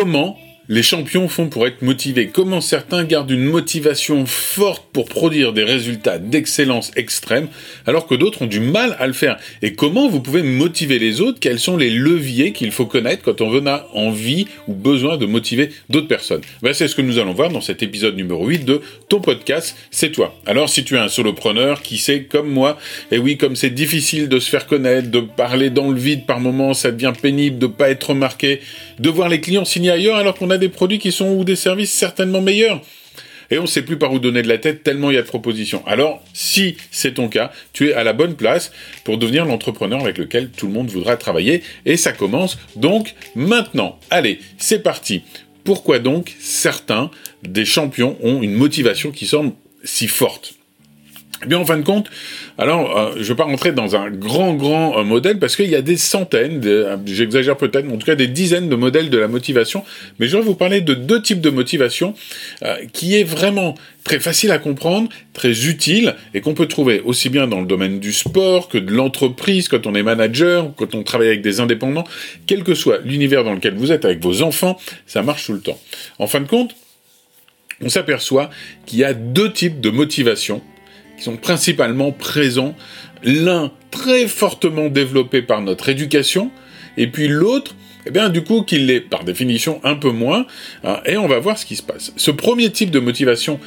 comment les champions font pour être motivés. Comment certains gardent une motivation forte pour produire des résultats d'excellence extrême alors que d'autres ont du mal à le faire? Et comment vous pouvez motiver les autres? Quels sont les leviers qu'il faut connaître quand on a envie ou besoin de motiver d'autres personnes? Ben, C'est ce que nous allons voir dans cet épisode numéro 8 de ton podcast, c'est toi. Alors si tu es un solopreneur qui sait comme moi, et oui comme c'est difficile de se faire connaître, de parler dans le vide par moments, ça devient pénible de pas être remarqué, de voir les clients signer ailleurs alors qu'on a des produits qui sont ou des services certainement meilleurs. Et on ne sait plus par où donner de la tête tellement il y a de propositions. Alors, si c'est ton cas, tu es à la bonne place pour devenir l'entrepreneur avec lequel tout le monde voudra travailler. Et ça commence donc maintenant. Allez, c'est parti. Pourquoi donc certains des champions ont une motivation qui semble si forte? Eh bien, en fin de compte, alors, euh, je ne vais pas rentrer dans un grand, grand euh, modèle parce qu'il y a des centaines, euh, j'exagère peut-être, mais en tout cas des dizaines de modèles de la motivation. Mais je vais vous parler de deux types de motivation qui est vraiment très facile à comprendre, très utile et qu'on peut trouver aussi bien dans le domaine du sport que de l'entreprise, quand on est manager, quand on travaille avec des indépendants, quel que soit l'univers dans lequel vous êtes avec vos enfants, ça marche tout le temps. En fin de compte, on s'aperçoit qu'il y a deux types de motivation qui sont principalement présents, l'un très fortement développé par notre éducation, et puis l'autre, eh bien, du coup, qu'il l'est par définition un peu moins, hein, et on va voir ce qui se passe. Ce premier type de motivation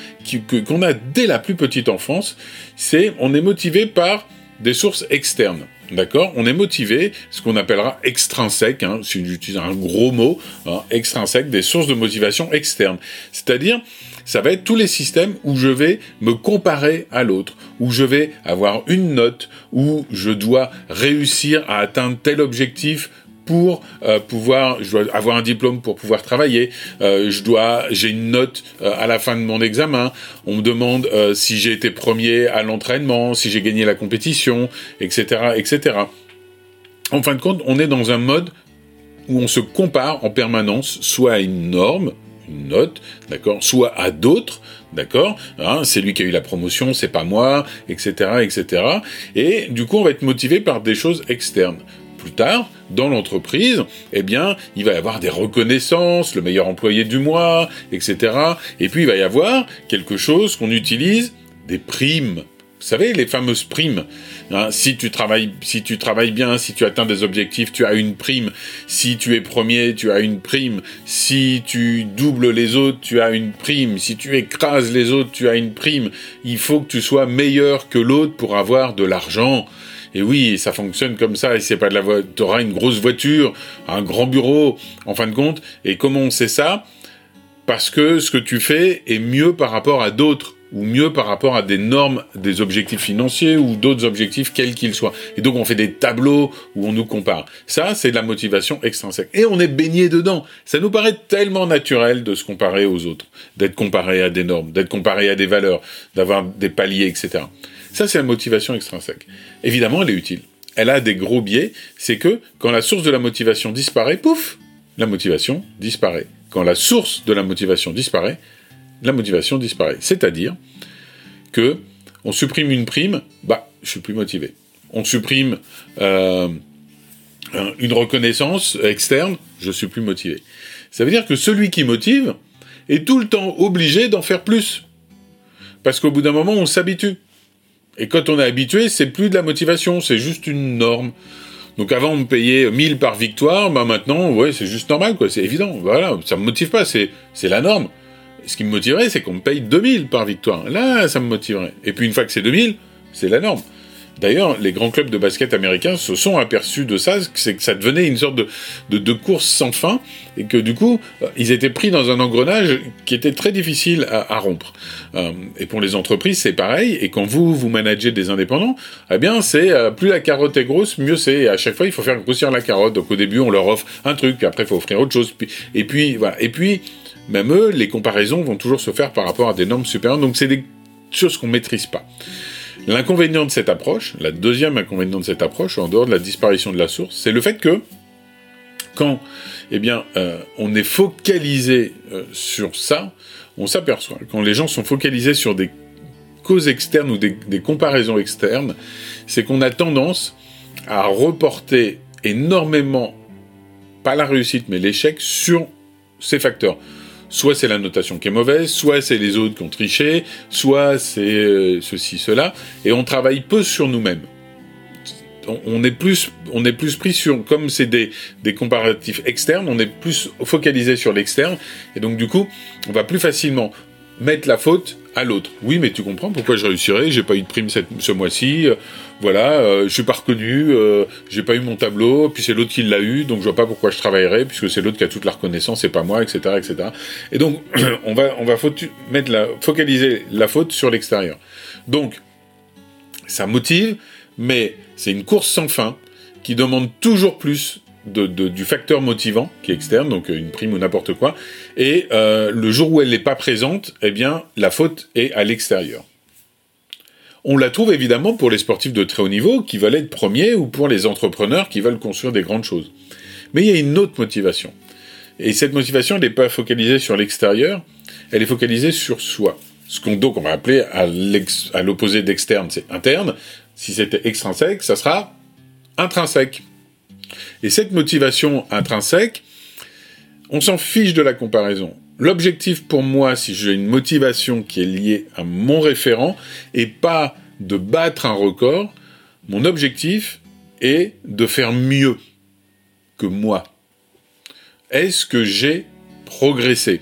qu'on a dès la plus petite enfance, c'est on est motivé par des sources externes. D'accord? On est motivé, ce qu'on appellera extrinsèque, hein, si j'utilise un gros mot, hein, extrinsèque, des sources de motivation externes. C'est-à-dire, ça va être tous les systèmes où je vais me comparer à l'autre, où je vais avoir une note, où je dois réussir à atteindre tel objectif pour euh, pouvoir, je dois avoir un diplôme pour pouvoir travailler, euh, je dois, j'ai une note euh, à la fin de mon examen, on me demande si j'ai été premier à l'entraînement, si j'ai gagné la compétition, etc., etc. En fin de compte, on est dans un mode où on se compare en permanence, soit à une norme, une note, d'accord, soit à d'autres, d'accord, hein, c'est lui qui a eu la promotion, c'est pas moi, etc., etc. Et du coup, on va être motivé par des choses externes. Plus tard, dans l'entreprise, eh bien, il va y avoir des reconnaissances, le meilleur employé du mois, etc. Et puis, il va y avoir quelque chose qu'on utilise, des primes, vous savez, les fameuses primes. Hein, si tu travailles, bien, si tu atteins des objectifs, tu as une prime. Si tu es premier, tu as une prime. Si tu doubles les autres, tu as une prime. Si tu écrases les autres, tu as une prime. Il faut que tu sois meilleur que l'autre pour avoir de l'argent. Et oui, ça fonctionne comme ça. Et c'est pas de la voiture. Tu auras une grosse voiture, un grand bureau, en fin de compte. Et comment on sait ça? Parce que ce que tu fais est mieux par rapport à d'autres ou mieux par rapport à des normes, des objectifs financiers ou d'autres objectifs, quels qu'ils soient. Et donc on fait des tableaux où on nous compare. Ça, c'est de la motivation extrinsèque. Et on est baigné dedans. Ça nous paraît tellement naturel de se comparer aux autres, d'être comparé à des normes, d'être comparé à des valeurs, d'avoir des paliers, etc. Ça, c'est la motivation extrinsèque. Évidemment, elle est utile. Elle a des gros biais, c'est que quand la source de la motivation disparaît, pouf, la motivation disparaît. Quand la source de la motivation disparaît, la motivation disparaît. C'est-à-dire que on supprime une prime, bah, je suis plus motivé. On supprime euh, une reconnaissance externe, je suis plus motivé. Ça veut dire que celui qui motive est tout le temps obligé d'en faire plus. Parce qu'au bout d'un moment, on s'habitue. Et quand on est habitué, c'est plus de la motivation, c'est juste une norme. Donc avant, on me payait 1000 par victoire, bah maintenant, ouais, c'est juste normal, c'est évident. Voilà, ça me motive pas, c'est la norme ce qui me motiverait, c'est qu'on me paye 2000 par victoire. Là, ça me motiverait. Et puis une fois que c'est 2000, c'est la norme. D'ailleurs, les grands clubs de basket américains se sont aperçus de ça, c'est que ça devenait une sorte de, de, course sans fin, et que du coup, euh, ils étaient pris dans un engrenage qui était très difficile à, rompre. Euh, et pour les entreprises, c'est pareil, et quand vous, vous managez des indépendants, eh bien, c'est euh, plus la carotte est grosse, mieux c'est. À chaque fois, il faut faire grossir la carotte. Donc au début, on leur offre un truc, puis après, il faut offrir autre chose. et puis, voilà. Et puis, même eux, les comparaisons vont toujours se faire par rapport à des normes supérieures, donc c'est des choses qu'on ne maîtrise pas. L'inconvénient de cette approche, la deuxième inconvénient de cette approche, en dehors de la disparition de la source, c'est le fait que quand eh bien, euh, on est focalisé euh, sur ça, on s'aperçoit, quand les gens sont focalisés sur des causes externes ou des, des comparaisons externes, c'est qu'on a tendance à reporter énormément, pas la réussite, mais l'échec sur ces facteurs. Soit c'est la notation qui est mauvaise, soit c'est les autres qui ont triché, soit c'est euh, ceci, cela, et on travaille peu sur nous-mêmes. On, est plus, on est plus pris sur, comme c'est des, des comparatifs externes, on est plus focalisé sur l'externe, et donc du coup, on va plus facilement mettre la faute à l'autre. Oui, mais tu comprends pourquoi je réussirais, j'ai pas eu de prime ce mois-ci, euh, voilà, euh, je suis pas reconnu, euh, j'ai pas eu mon tableau, puis c'est l'autre qui l'a eu, donc je vois pas pourquoi je travaillerais, puisque c'est l'autre qui a toute la reconnaissance, c'est pas moi, etc., etc. Et donc, on va, on va mettre la, focaliser la faute sur l'extérieur. Donc, ça motive, mais c'est une course sans fin qui demande toujours plus de, du facteur motivant qui est externe, donc une prime ou n'importe quoi, et euh, le jour où elle n'est pas présente, eh bien la faute est à l'extérieur. On la trouve évidemment pour les sportifs de très haut niveau qui veulent être premiers ou pour les entrepreneurs qui veulent construire des grandes choses. Mais il y a une autre motivation. Et cette motivation, elle n'est pas focalisée sur l'extérieur, elle est focalisée sur soi. Ce qu'on donc on va appeler à l'opposé d'externe, c'est interne. Si c'était extrinsèque, ça sera intrinsèque. Et cette motivation intrinsèque, on s'en fiche de la comparaison. L'objectif pour moi, si j'ai une motivation qui est liée à mon référent, et pas de battre un record, mon objectif est de faire mieux que moi. Est-ce que j'ai progressé?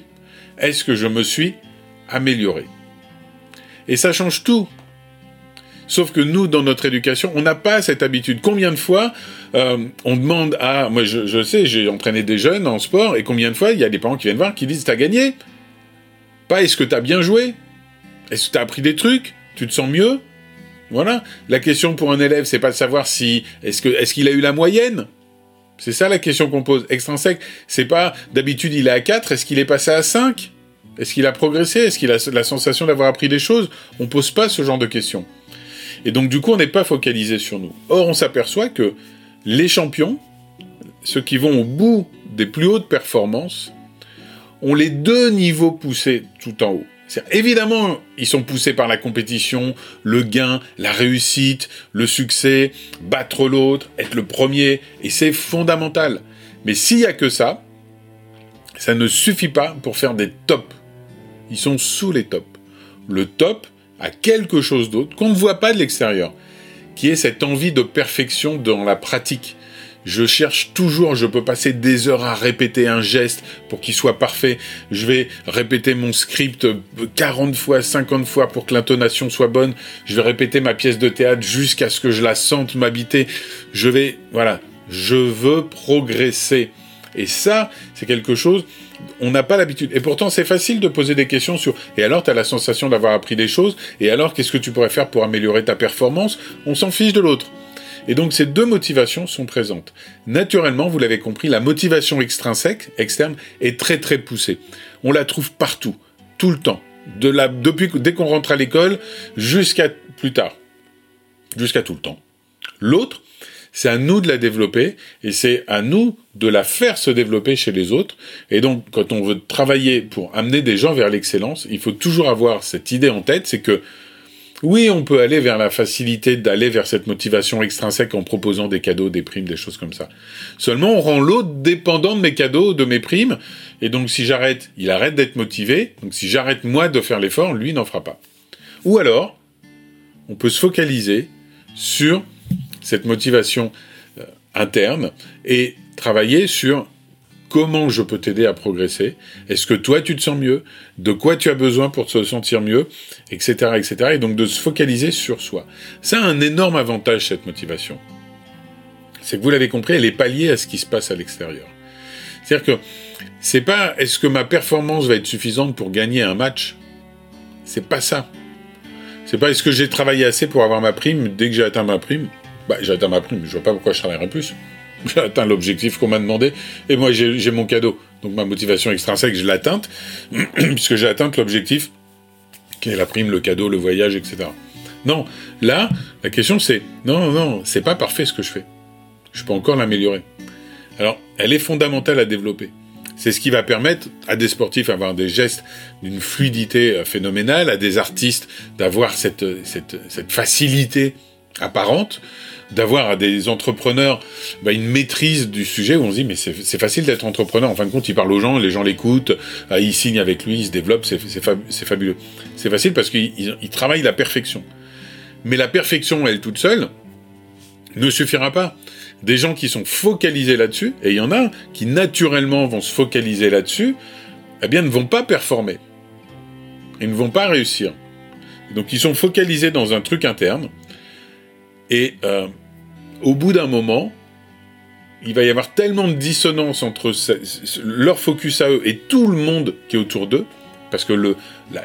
Est-ce que je me suis amélioré? Et ça change tout Sauf que nous, dans notre éducation, on n'a pas cette habitude. Combien de fois euh, on demande à... Moi, je, sais, j'ai entraîné des jeunes en sport, et combien de fois il y a des parents qui viennent voir qui disent « T'as gagné ?» Pas « Est-ce que t'as bien joué ?»« Est-ce que t'as appris des trucs? Tu te sens mieux ?» Voilà. La question pour un élève, c'est pas de savoir si... Est-ce qu'il a eu la moyenne? C'est ça la question qu'on pose. Extrinsèque, c'est pas d'habitude il est à 4, est-ce qu'il est passé à 5 Est-ce qu'il a progressé? Est-ce qu'il a la sensation d'avoir appris des choses? On pose pas ce genre de questions. Et donc, du coup, on n'est pas focalisé sur nous. Or, on s'aperçoit que les champions, ceux qui vont au bout des plus hautes performances, ont les deux niveaux poussés tout en haut. Évidemment, ils sont poussés par la compétition, le gain, la réussite, le succès, battre l'autre, être le premier, et c'est fondamental. Mais s'il n'y a que ça, ça ne suffit pas pour faire des tops. Ils sont sous les tops. Le top, à quelque chose d'autre qu'on ne voit pas de l'extérieur, qui est cette envie de perfection dans la pratique. Je cherche toujours, je peux passer des heures à répéter un geste pour qu'il soit parfait. Je vais répéter mon script 40 fois, 50 fois pour que l'intonation soit bonne. Je vais répéter ma pièce de théâtre jusqu'à ce que je la sente m'habiter. Je vais, voilà, je veux progresser. Et ça, c'est quelque chose on n'a pas l'habitude. Et pourtant, c'est facile de poser des questions sur et alors, tu as la sensation d'avoir appris des choses, et alors, qu'est-ce que tu pourrais faire pour améliorer ta performance? On s'en fiche de l'autre. Et donc, ces deux motivations sont présentes. Naturellement, vous l'avez compris, la motivation extrinsèque, externe, est très très poussée. On la trouve partout, tout le temps. Depuis, dès qu'on rentre à l'école jusqu'à plus tard. Jusqu'à tout le temps. L'autre, c'est à nous de la développer et c'est à nous de la faire se développer chez les autres. Et donc, quand on veut travailler pour amener des gens vers l'excellence, il faut toujours avoir cette idée en tête, c'est que oui, on peut aller vers la facilité d'aller vers cette motivation extrinsèque en proposant des cadeaux, des primes, des choses comme ça. Seulement, on rend l'autre dépendant de mes cadeaux, de mes primes, et donc si j'arrête, il arrête d'être motivé, donc si j'arrête moi de faire l'effort, lui n'en fera pas. Ou alors, on peut se focaliser sur cette motivation euh, interne et travailler sur comment je peux t'aider à progresser, est-ce que toi tu te sens mieux, de quoi tu as besoin pour te sentir mieux, etc., etc. Et donc de se focaliser sur soi. Ça a un énorme avantage cette motivation. C'est que vous l'avez compris, elle est pas liée à ce qui se passe à l'extérieur. C'est-à-dire que c'est pas est-ce que ma performance va être suffisante pour gagner un match? C'est pas ça. C'est pas est-ce que j'ai travaillé assez pour avoir ma prime? Dès que j'ai atteint ma prime bah, j'ai atteint ma prime, je vois pas pourquoi je travaillerais plus. J'ai atteint l'objectif qu'on m'a demandé, et moi j'ai mon cadeau. Donc ma motivation extrinsèque, je l'ai atteinte, puisque j'ai atteint l'objectif, qui est la prime, le cadeau, le voyage, etc. Non, là, la question c'est, non, non, non, c'est pas parfait ce que je fais. Je peux encore l'améliorer. Alors, elle est fondamentale à développer. C'est ce qui va permettre à des sportifs d'avoir des gestes d'une fluidité euh, phénoménale, à des artistes d'avoir cette, cette facilité apparente d'avoir à des entrepreneurs bah, une maîtrise du sujet où on se dit mais c'est facile d'être entrepreneur. En fin de compte, il parle aux gens, les gens l'écoutent, euh, il signe avec lui, il se développe, c'est fabuleux. C'est facile parce qu'il travaille la perfection. Mais la perfection, elle toute seule, ne suffira pas. Des gens qui sont focalisés là-dessus, et il y en a qui naturellement vont se focaliser là-dessus, eh bien ne vont pas performer. Ils ne vont pas réussir. Donc ils sont focalisés dans un truc interne, et euh, au bout d'un moment, il va y avoir tellement de dissonance entre leur focus à eux et tout le monde qui est autour d'eux, parce que le,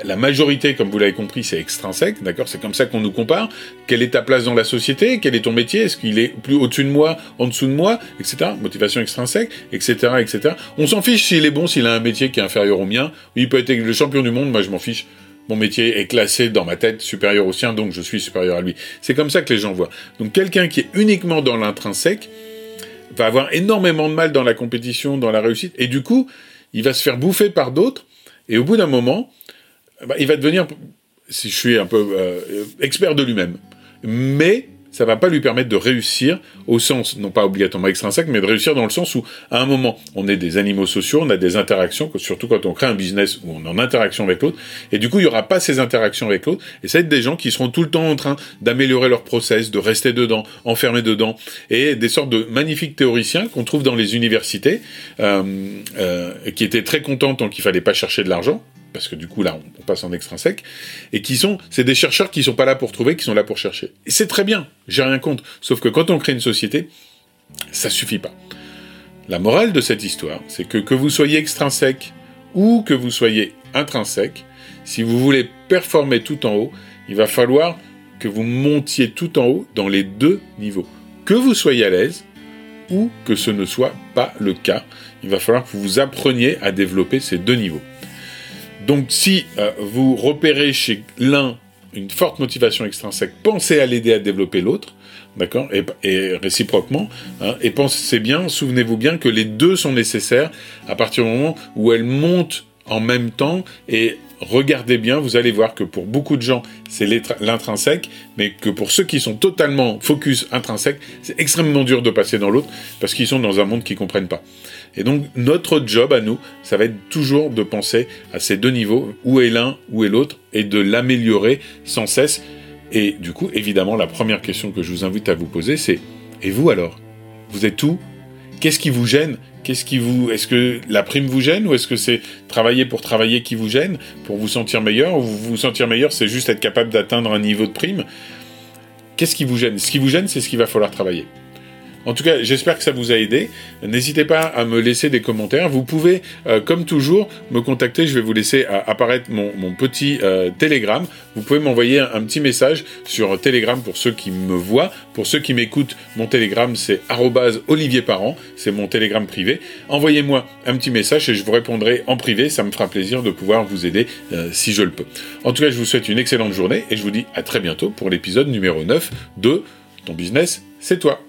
la, majorité, comme vous l'avez compris, c'est extrinsèque, d'accord C'est comme ça qu'on nous compare. Quelle est ta place dans la société? Quel est ton métier? Est-ce qu'il est plus au-dessus de moi, en dessous de moi, etc. Motivation extrinsèque, etc., etc. On s'en fiche s'il est bon, s'il a un métier qui est inférieur au mien. Il peut être le champion du monde, moi je m'en fiche. Mon métier est classé dans ma tête supérieur au sien, donc je suis supérieur à lui. C'est comme ça que les gens voient. Donc quelqu'un qui est uniquement dans l'intrinsèque va avoir énormément de mal dans la compétition, dans la réussite, et du coup, il va se faire bouffer par d'autres, et au bout d'un moment, bah, il va devenir, si je suis un peu euh, expert de lui-même. Mais ça va pas lui permettre de réussir au sens, non pas obligatoirement extrinsèque, mais de réussir dans le sens où, à un moment, on est des animaux sociaux, on a des interactions, surtout quand on crée un business où on est en interaction avec l'autre, et du coup, il y aura pas ces interactions avec l'autre, et ça va être des gens qui seront tout le temps en train d'améliorer leur process, de rester dedans, enfermés dedans, et des sortes de magnifiques théoriciens qu'on trouve dans les universités, euh, euh, qui étaient très contents tant qu'il fallait pas chercher de l'argent, parce que du coup là on passe en extrinsèque, et qui sont, c'est des chercheurs qui sont pas là pour trouver, qui sont là pour chercher. Et c'est très bien, j'ai rien contre. Sauf que quand on crée une société, ça suffit pas. La morale de cette histoire, c'est que que vous soyez extrinsèque ou que vous soyez intrinsèque, si vous voulez performer tout en haut, il va falloir que vous montiez tout en haut dans les deux niveaux. Que vous soyez à l'aise ou que ce ne soit pas le cas, il va falloir que vous appreniez à développer ces deux niveaux. Donc si euh, vous repérez chez l'un une forte motivation extrinsèque, pensez à l'aider à développer l'autre, d'accord et, réciproquement. Hein, et pensez bien, souvenez-vous bien que les deux sont nécessaires à partir du moment où elles montent en même temps et regardez bien, vous allez voir que pour beaucoup de gens, c'est l'intrinsèque, mais que pour ceux qui sont totalement focus intrinsèque, c'est extrêmement dur de passer dans l'autre parce qu'ils sont dans un monde qu'ils comprennent pas. Et donc notre job à nous, ça va être toujours de penser à ces deux niveaux, où est l'un, où est l'autre, et de l'améliorer sans cesse. Et du coup, évidemment, la première question que je vous invite à vous poser, c'est et vous alors? Vous êtes où? Qu'est-ce qui vous gêne? Est-ce que la prime vous gêne ou est-ce que c'est travailler pour travailler qui vous gêne? Pour vous sentir meilleur ou vous vous sentir meilleur, c'est juste être capable d'atteindre un niveau de prime? Qu'est-ce qui vous gêne? Ce qui vous gêne, c'est ce qu'il va falloir travailler. En tout cas, j'espère que ça vous a aidé. N'hésitez pas à me laisser des commentaires. Vous pouvez, euh, comme toujours, me contacter. Je vais vous laisser euh, apparaître mon, petit euh, Telegram. Vous pouvez m'envoyer un, petit message sur Telegram pour ceux qui me voient. Pour ceux qui m'écoutent, mon Telegram, c'est @olivierparent. C'est mon Telegram privé. Envoyez-moi un petit message et je vous répondrai en privé. Ça me fera plaisir de pouvoir vous aider si je le peux. En tout cas, je vous souhaite une excellente journée et je vous dis à très bientôt pour l'épisode numéro 9 de Ton business, c'est toi.